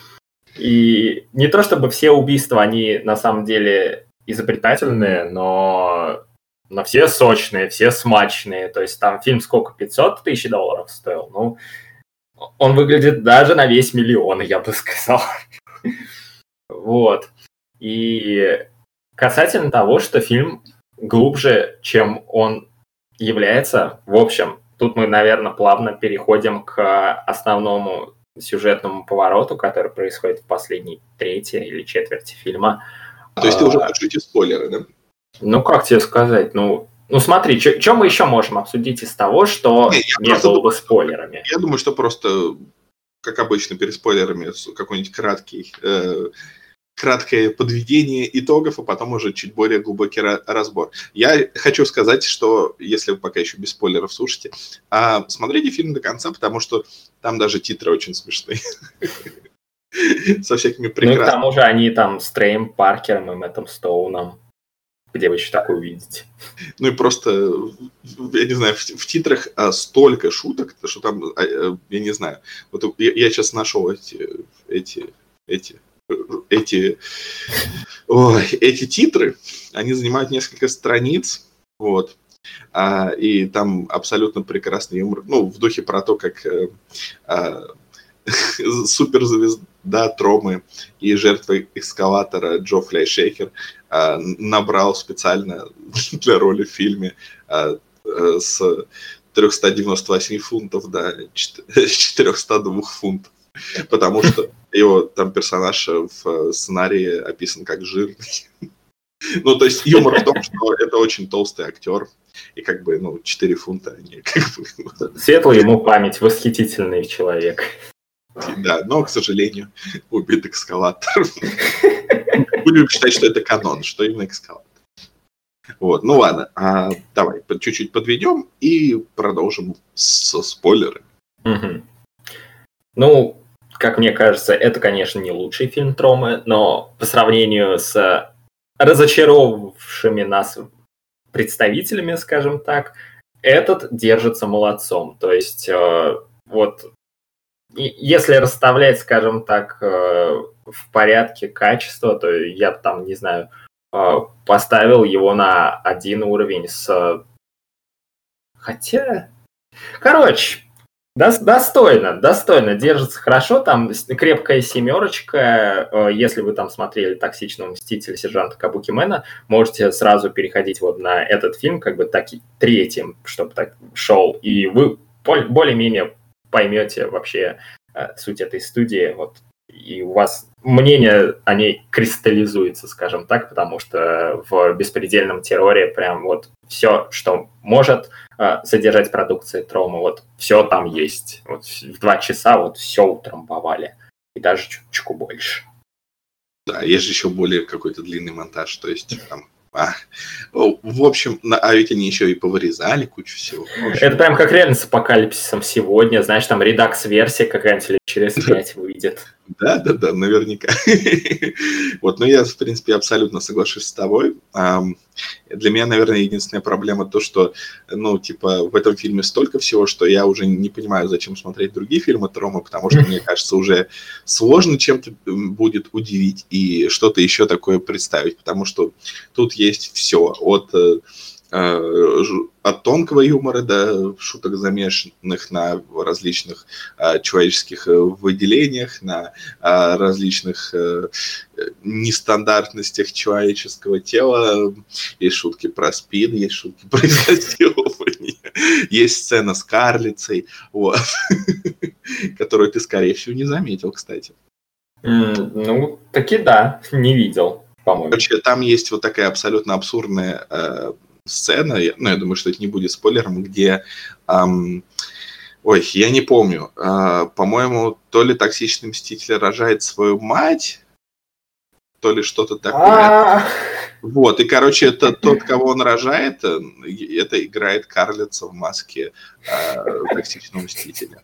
И не то чтобы все убийства, они на самом деле изобретательные, но, но все сочные, все смачные. То есть там фильм сколько, 500 тысяч долларов стоил? Ну, он выглядит даже на весь миллион, я бы сказал. Вот. И касательно того, что фильм глубже, чем он является, в общем, тут мы, наверное, плавно переходим к основному сюжетному повороту, который происходит в последней трети или четверти фильма. То есть ты уже хочешь эти спойлеры, да? Ну, как тебе сказать? Ну, ну смотри, что мы еще можем обсудить из того, что не, не было бы спойлерами? Я думаю, что просто, как обычно, перед спойлерами какой-нибудь краткий э, краткое подведение итогов, а потом уже чуть более глубокий разбор. Я хочу сказать, что, если вы пока еще без спойлеров слушаете, а, смотрите фильм до конца, потому что там даже титры очень смешные. Со всякими прекрасными. Ну, к тому же они там с Трейм Паркером и Мэттом Стоуном. Где вы еще такое увидите? Ну и просто, я не знаю, в, в титрах а, столько шуток, что там, а, а, я не знаю. Вот я, я сейчас нашел эти, эти, эти эти, ой, эти титры, они занимают несколько страниц, вот, а, и там абсолютно прекрасный юмор, ну, в духе про то, как э, а, суперзвезда Тромы и жертва экскаватора Джо Фляйшейкер а, набрал специально для роли в фильме а, а, с 398 фунтов до 402 фунтов. Потому что его там персонаж в э, сценарии описан как жирный. Ну, то есть юмор в том, что это очень толстый актер, и как бы, ну, 4 фунта, они как бы... Ну, Светлая ему память, восхитительный человек. Да, но, к сожалению, убит экскаватор. Будем считать, что это канон, что именно экскаватор. Вот, ну ладно, а, давай чуть-чуть подведем и продолжим со спойлерами. Угу. Ну, как мне кажется, это, конечно, не лучший фильм Тромы, но по сравнению с разочаровавшими нас представителями, скажем так, этот держится молодцом. То есть, э, вот, если расставлять, скажем так, э, в порядке качества, то я там, не знаю, э, поставил его на один уровень с... Хотя... Короче, Достойно, достойно, держится хорошо, там крепкая семерочка, э, если вы там смотрели «Токсичного мстителя» сержанта Кабукимена, можете сразу переходить вот на этот фильм, как бы так, третьим, чтобы так шел, и вы более-менее поймете вообще э, суть этой студии, вот и у вас мнение о ней кристаллизуется, скажем так, потому что в беспредельном терроре прям вот все, что может э, содержать продукция Трома, вот все там есть. Вот в два часа вот все утрамбовали. И даже чуточку больше. Да, есть же еще более какой-то длинный монтаж, то есть там а, в общем, а ведь они еще и повырезали кучу всего. Общем, это прям как реально с апокалипсисом сегодня. Знаешь, там редакс-версия какая-нибудь через 5 выйдет. Да, да, да, наверняка. вот, но я, в принципе, абсолютно соглашусь с тобой. Для меня, наверное, единственная проблема то, что, ну, типа, в этом фильме столько всего, что я уже не понимаю, зачем смотреть другие фильмы Трома, потому что, мне кажется, уже сложно чем-то будет удивить и что-то еще такое представить, потому что тут есть все от Э, от тонкого юмора до шуток замешанных на различных а, человеческих э, выделениях, на а, различных а, нестандартностях человеческого тела. Есть шутки про спид, есть шутки про изнасилование, есть сцена с карлицей, вот, которую ты, скорее всего, не заметил, кстати. ну, таки да, не видел, по-моему. Короче, там есть вот такая абсолютно абсурдная сцена, ну, я думаю, что это не будет спойлером, где эм, Ой, я не помню. А, по-моему, то ли токсичный мститель рожает свою мать, то ли что-то такое. Вот, и, короче, это тот, кого он рожает, э, это играет карлица в маске э, токсичного мстителя.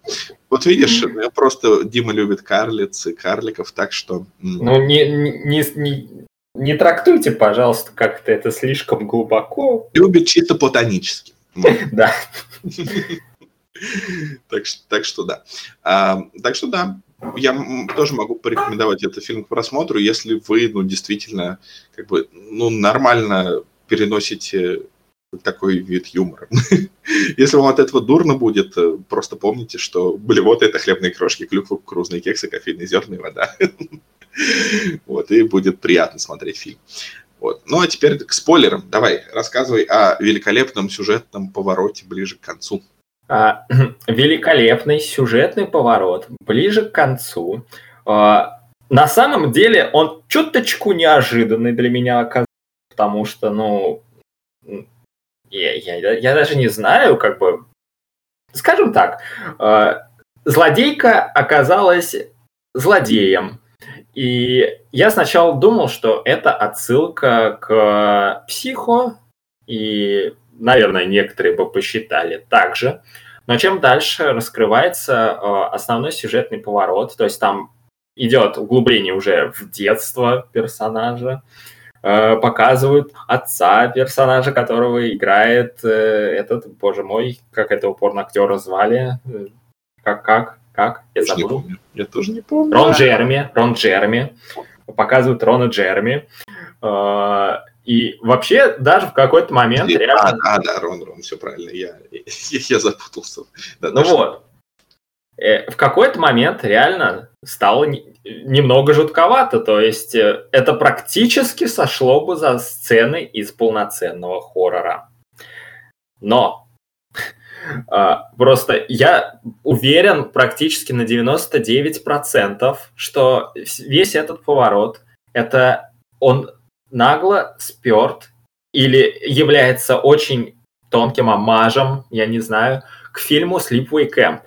Вот видишь, э, просто Дима любит карлиц и карликов, так что... Ну, не, не, не, не трактуйте, пожалуйста, как-то это слишком глубоко. Любит чисто платонически. Да. Так, что- так что да. А, так что да, я тоже могу порекомендовать этот фильм к просмотру, если вы, ну, действительно, как бы, ну, нормально переносите такой вид юмора. Если вам от этого дурно будет, э, просто помните, что блевоты – это хлебные крошки, клюква, кукурузные кексы, кофейные зерна и вода. Вот, и будет приятно смотреть фильм. Вот. Ну, а теперь к спойлерам. Давай, рассказывай о великолепном сюжетном повороте ближе к концу. А, великолепный сюжетный поворот ближе к концу. А, на самом деле он чуточку неожиданный для меня оказался, потому что, ну, я, я- я даже не знаю, как бы, скажем так, а, злодейка оказалась злодеем. И я сначала думал, что это отсылка к психо, и, наверное, некоторые бы посчитали так же. Но чем дальше раскрывается э, основной сюжетный поворот, то есть там идет углубление уже в детство персонажа, э, показывают отца персонажа, которого играет э, этот, боже мой, как этого порноактера звали, Э, как, я Тоже не забыл. помню. Я тоже не помню. Рон Джерми, Рон Джерми, показывают Рона Джерми. Э, И вообще даже в какой-то момент А, реально... а, да, Рон, Рон, все правильно, я, я, я запутался. Да, Ну что- вот. Э, В какой-то момент реально стало не- немного жутковато. То есть э, это практически сошло бы за сцены из полноценного хоррора. Но а, просто я уверен практически на 99%, что весь этот поворот это он нагло сперт или является очень тонким омажем, я не знаю, к фильму Sleepaway Camp.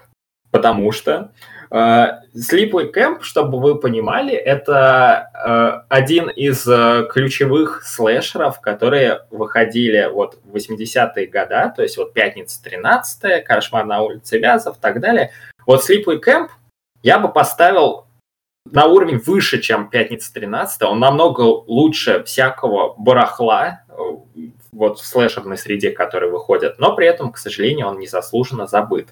Потому что э, Sleepaway Camp, чтобы вы понимали, это э, один из э, ключевых слэшеров, которые выходили вот в 80-е годы, то есть вот «Пятница 13 «Кошмар на улице Вязов» и так далее. Вот Sleepaway Camp я бы поставил на уровень выше, чем «Пятница 13 Он намного лучше всякого барахла вот в слэшерной среде, которые выходят, но при этом, к сожалению, он незаслуженно забыт.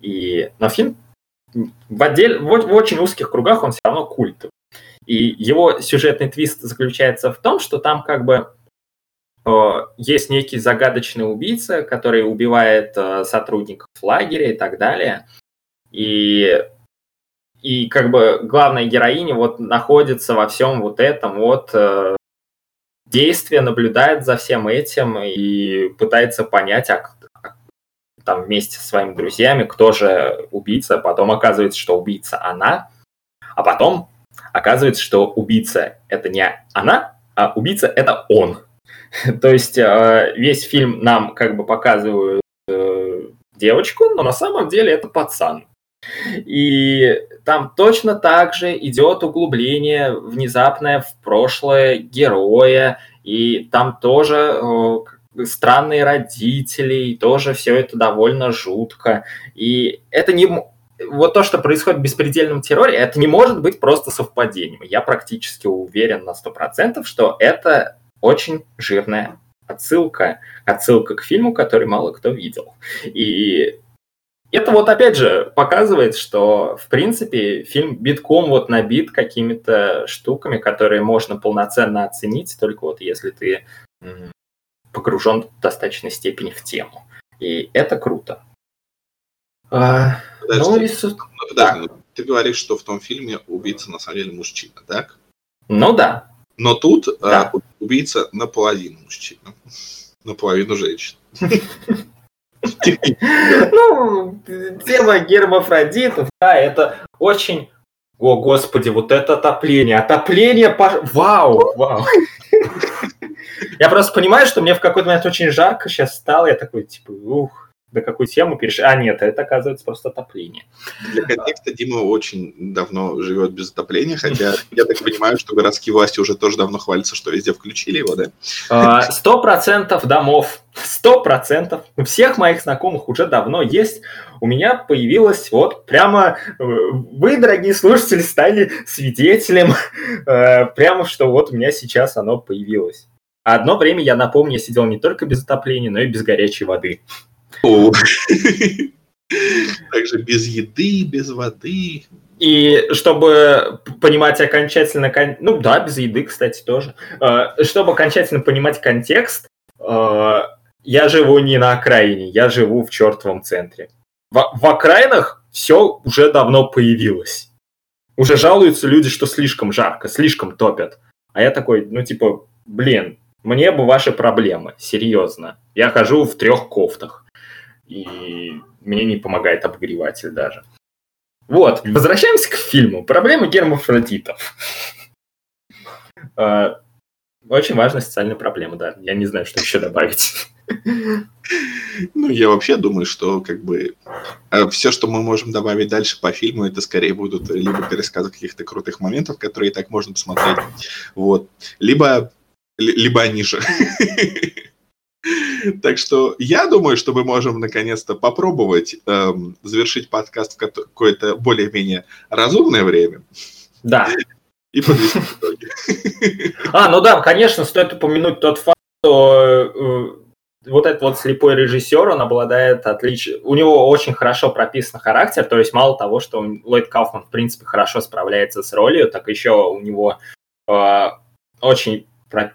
И, но фильм в, отдель, в, в очень узких кругах он все равно культовый. И его сюжетный твист заключается в том, что там как бы э, есть некий загадочный убийца, который убивает э, сотрудников лагеря и так далее. И, и как бы главная героиня вот находится во всем вот этом вот э, действии, наблюдает за всем этим и пытается понять, а там вместе со своими друзьями, кто же убийца. Потом оказывается, что убийца она, а потом оказывается, что убийца это не она, а убийца это он. То есть э, весь фильм нам как бы показывают э, девочку, но на самом деле это пацан. И там точно так же идет углубление внезапное в прошлое героя, и там тоже э, странные родители, тоже все это довольно жутко. И это не... Вот то, что происходит в беспредельном терроре, это не может быть просто совпадением. Я практически уверен на 100%, что это очень жирная отсылка. Отсылка к фильму, который мало кто видел. И это вот опять же показывает, что в принципе фильм битком вот набит какими-то штуками, которые можно полноценно оценить, только вот если ты погружен в достаточной степени в тему. И это круто. А, Подожди, ну, и с- ну, подожди, ну, ты говоришь, что в том фильме убийца на самом деле мужчина, так? ну да, Но тут э, Да. убийца наполовину мужчина, наполовину женщина. Ну, тема гермафродитов, да, это очень... О, господи, вот это отопление. Отопление, вау, вау. Я просто понимаю, что мне в какой-то момент очень жарко сейчас стало. Я такой, типа, ух, до какую тему перешли. А, нет, это оказывается просто отопление. Для контекста Дима очень давно живет без отопления, хотя я так понимаю, что городские власти уже тоже давно хвалятся, что везде включили его, да? А, сто процентов домов, сто процентов у всех моих знакомых уже давно есть. У меня появилось вот прямо, э, вы, дорогие слушатели, стали свидетелем, э, прямо что вот у меня сейчас оно появилось. А одно время, я напомню, я сидел не только без отопления, но и без горячей воды. Также без еды, без воды. И чтобы понимать окончательно... Ну да, без еды, кстати, тоже. Э, чтобы окончательно понимать контекст, э, я живу не на окраине, я живу в чертовом центре. В, в окраинах все уже давно появилось. Уже жалуются люди, что слишком жарко, слишком топят. А я такой, ну типа, блин, мне бы ваши проблемы, серьезно. Я хожу в трех кофтах и мне не помогает обогреватель даже. Вот, возвращаемся к фильму. Проблема гермафродитов. А, очень важная социальная проблема, да. Я не знаю, что еще добавить. Ну, я вообще думаю, что как бы а, все, что мы можем добавить дальше по фильму, это скорее будут либо пересказы каких-то крутых моментов, которые так можно посмотреть, вот, либо, либо они же. Так что я думаю, что мы можем наконец-то попробовать эм, завершить подкаст в какое-то более-менее разумное время. Да. И подвести итоги. А, ну да, конечно, стоит упомянуть тот факт, что э, вот этот вот слепой режиссер, он обладает отличием... У него очень хорошо прописан характер, то есть мало того, что Ллойд Кауфман, в принципе, хорошо справляется с ролью, так еще у него э, очень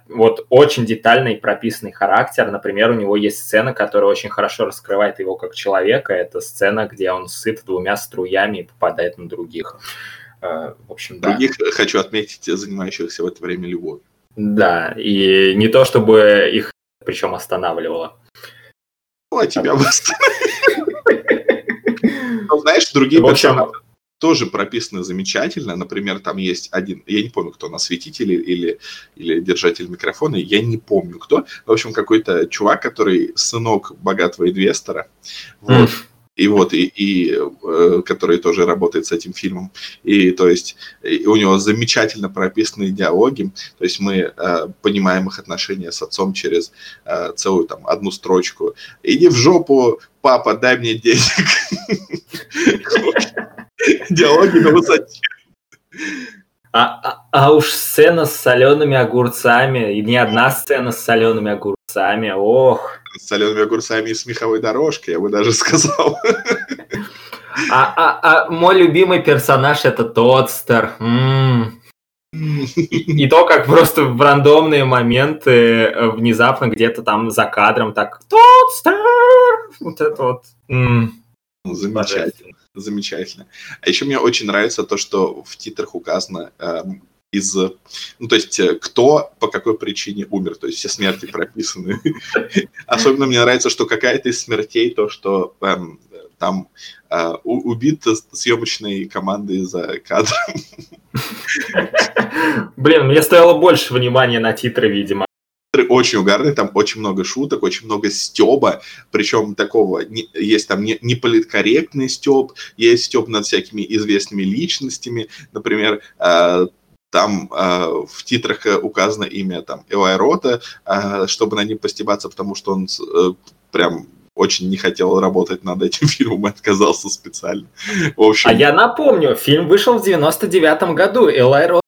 вот очень детальный прописанный характер. Например, у него есть сцена, которая очень хорошо раскрывает его как человека. Это сцена, где он сыт двумя струями и попадает на других. Э, в общем, да. Других, э, хочу отметить, занимающихся в это время любовью. Да, и не то, чтобы их причем останавливало. Ну, а тебя бы Ну, знаешь, другие общем, тоже прописаны замечательно. Например, там есть один, я не помню, кто, насветитель или, или держатель микрофона, я не помню кто. В общем, какой-то чувак, который сынок богатого инвестора. Вот. Mm. И вот, и, и э, который тоже работает с этим фильмом. И то есть и у него замечательно прописанные диалоги. То есть мы э, понимаем их отношения с отцом через э, целую там одну строчку. Иди в жопу, папа, дай мне денег. Диалоги на высоте. А, а, а уж сцена с солеными огурцами, и не одна сцена с солеными огурцами, ох. С солеными огурцами и с меховой дорожкой, я бы даже сказал. А, а, а мой любимый персонаж это Тодстер. М-м. И то, как просто в рандомные моменты э, внезапно где-то там за кадром так Тодстер! Вот это вот. М-м. Замечательно замечательно. А еще мне очень нравится то, что в титрах указано э, из, ну то есть э, кто по какой причине умер, то есть все смерти прописаны. Особенно мне нравится, что какая-то из смертей то, что эм, там э, убит съемочной командой за кадром. Блин, мне стоило больше внимания на титры, видимо очень угарный, там очень много шуток, очень много стеба, причем такого, не, есть там не, не политкорректный стеб, есть стеб над всякими известными личностями, например, э, там э, в титрах указано имя там Элай Рота, э, чтобы на ним постебаться, потому что он э, прям очень не хотел работать над этим фильмом и отказался специально. В общем... А я напомню, фильм вышел в 99 году, Элай Рота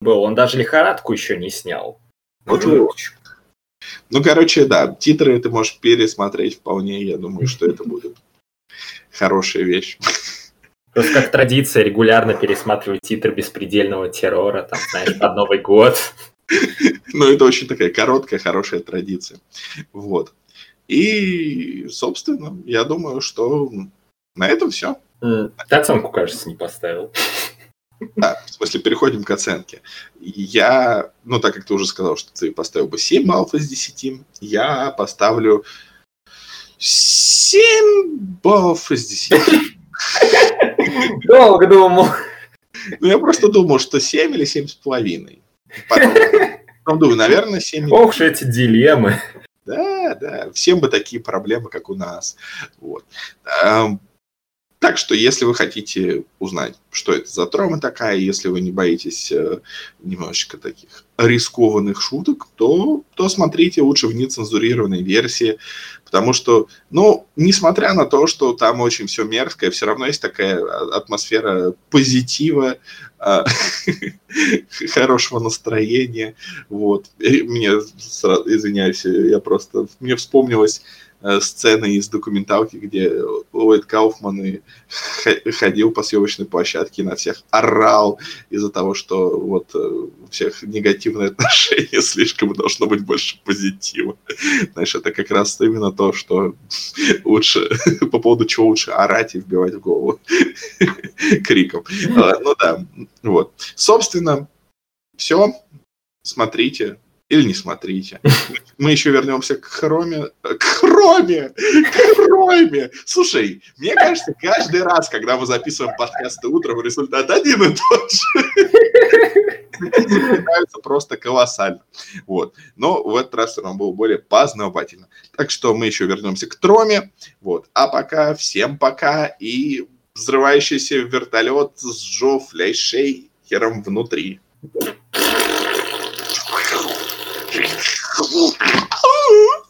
был, он даже лихорадку еще не снял. Вот Ну, короче, да, титры ты можешь пересмотреть вполне, я думаю, что это будет хорошая вещь. Просто как традиция регулярно пересматривать титры беспредельного террора, там, знаешь, под Новый год. Ну, это очень такая короткая, хорошая традиция. Вот. И, собственно, я думаю, что на этом все. Ты оценку, кажется, не поставил. Да, в смысле, переходим к оценке. Я, ну, так как ты уже сказал, что ты поставил бы 7 баллов из 10, я поставлю 7 баллов из 10. Долго думал. Ну, я просто думал, что 7 или 7 с половиной. Потом, потом думаю, наверное, 7. Ох уж эти дилеммы. Да, да, всем бы такие проблемы, как у нас. Вот. Так что, если вы хотите узнать, что это за трома такая, если вы не боитесь э, немножечко таких рискованных шуток, то, то смотрите лучше в нецензурированной версии, потому что, ну, несмотря на то, что там очень все мерзкое, все равно есть такая атмосфера позитива, э, хорошего настроения, вот. Мне, извиняюсь, я просто, мне вспомнилось сцены из документалки, где Ллойд Кауфман ходил по съемочной площадке и на всех орал из-за того, что вот э, у всех негативное отношение, слишком должно быть больше позитива. Знаешь, это как раз именно то, что лучше, по поводу чего лучше орать и вбивать в голову криком. А, ну да, вот. Собственно, все. Смотрите, или не смотрите. Мы еще вернемся к хроме. К хроме! К хроме! Слушай, мне кажется, каждый раз, когда мы записываем подкасты утром, результат один и тот же. Запоминаются просто колоссально. Вот. Но в этот раз он был более познавательно. Так что мы еще вернемся к Троме. Вот. А пока всем пока и взрывающийся вертолет с Джо Фляйшей хером внутри. oh.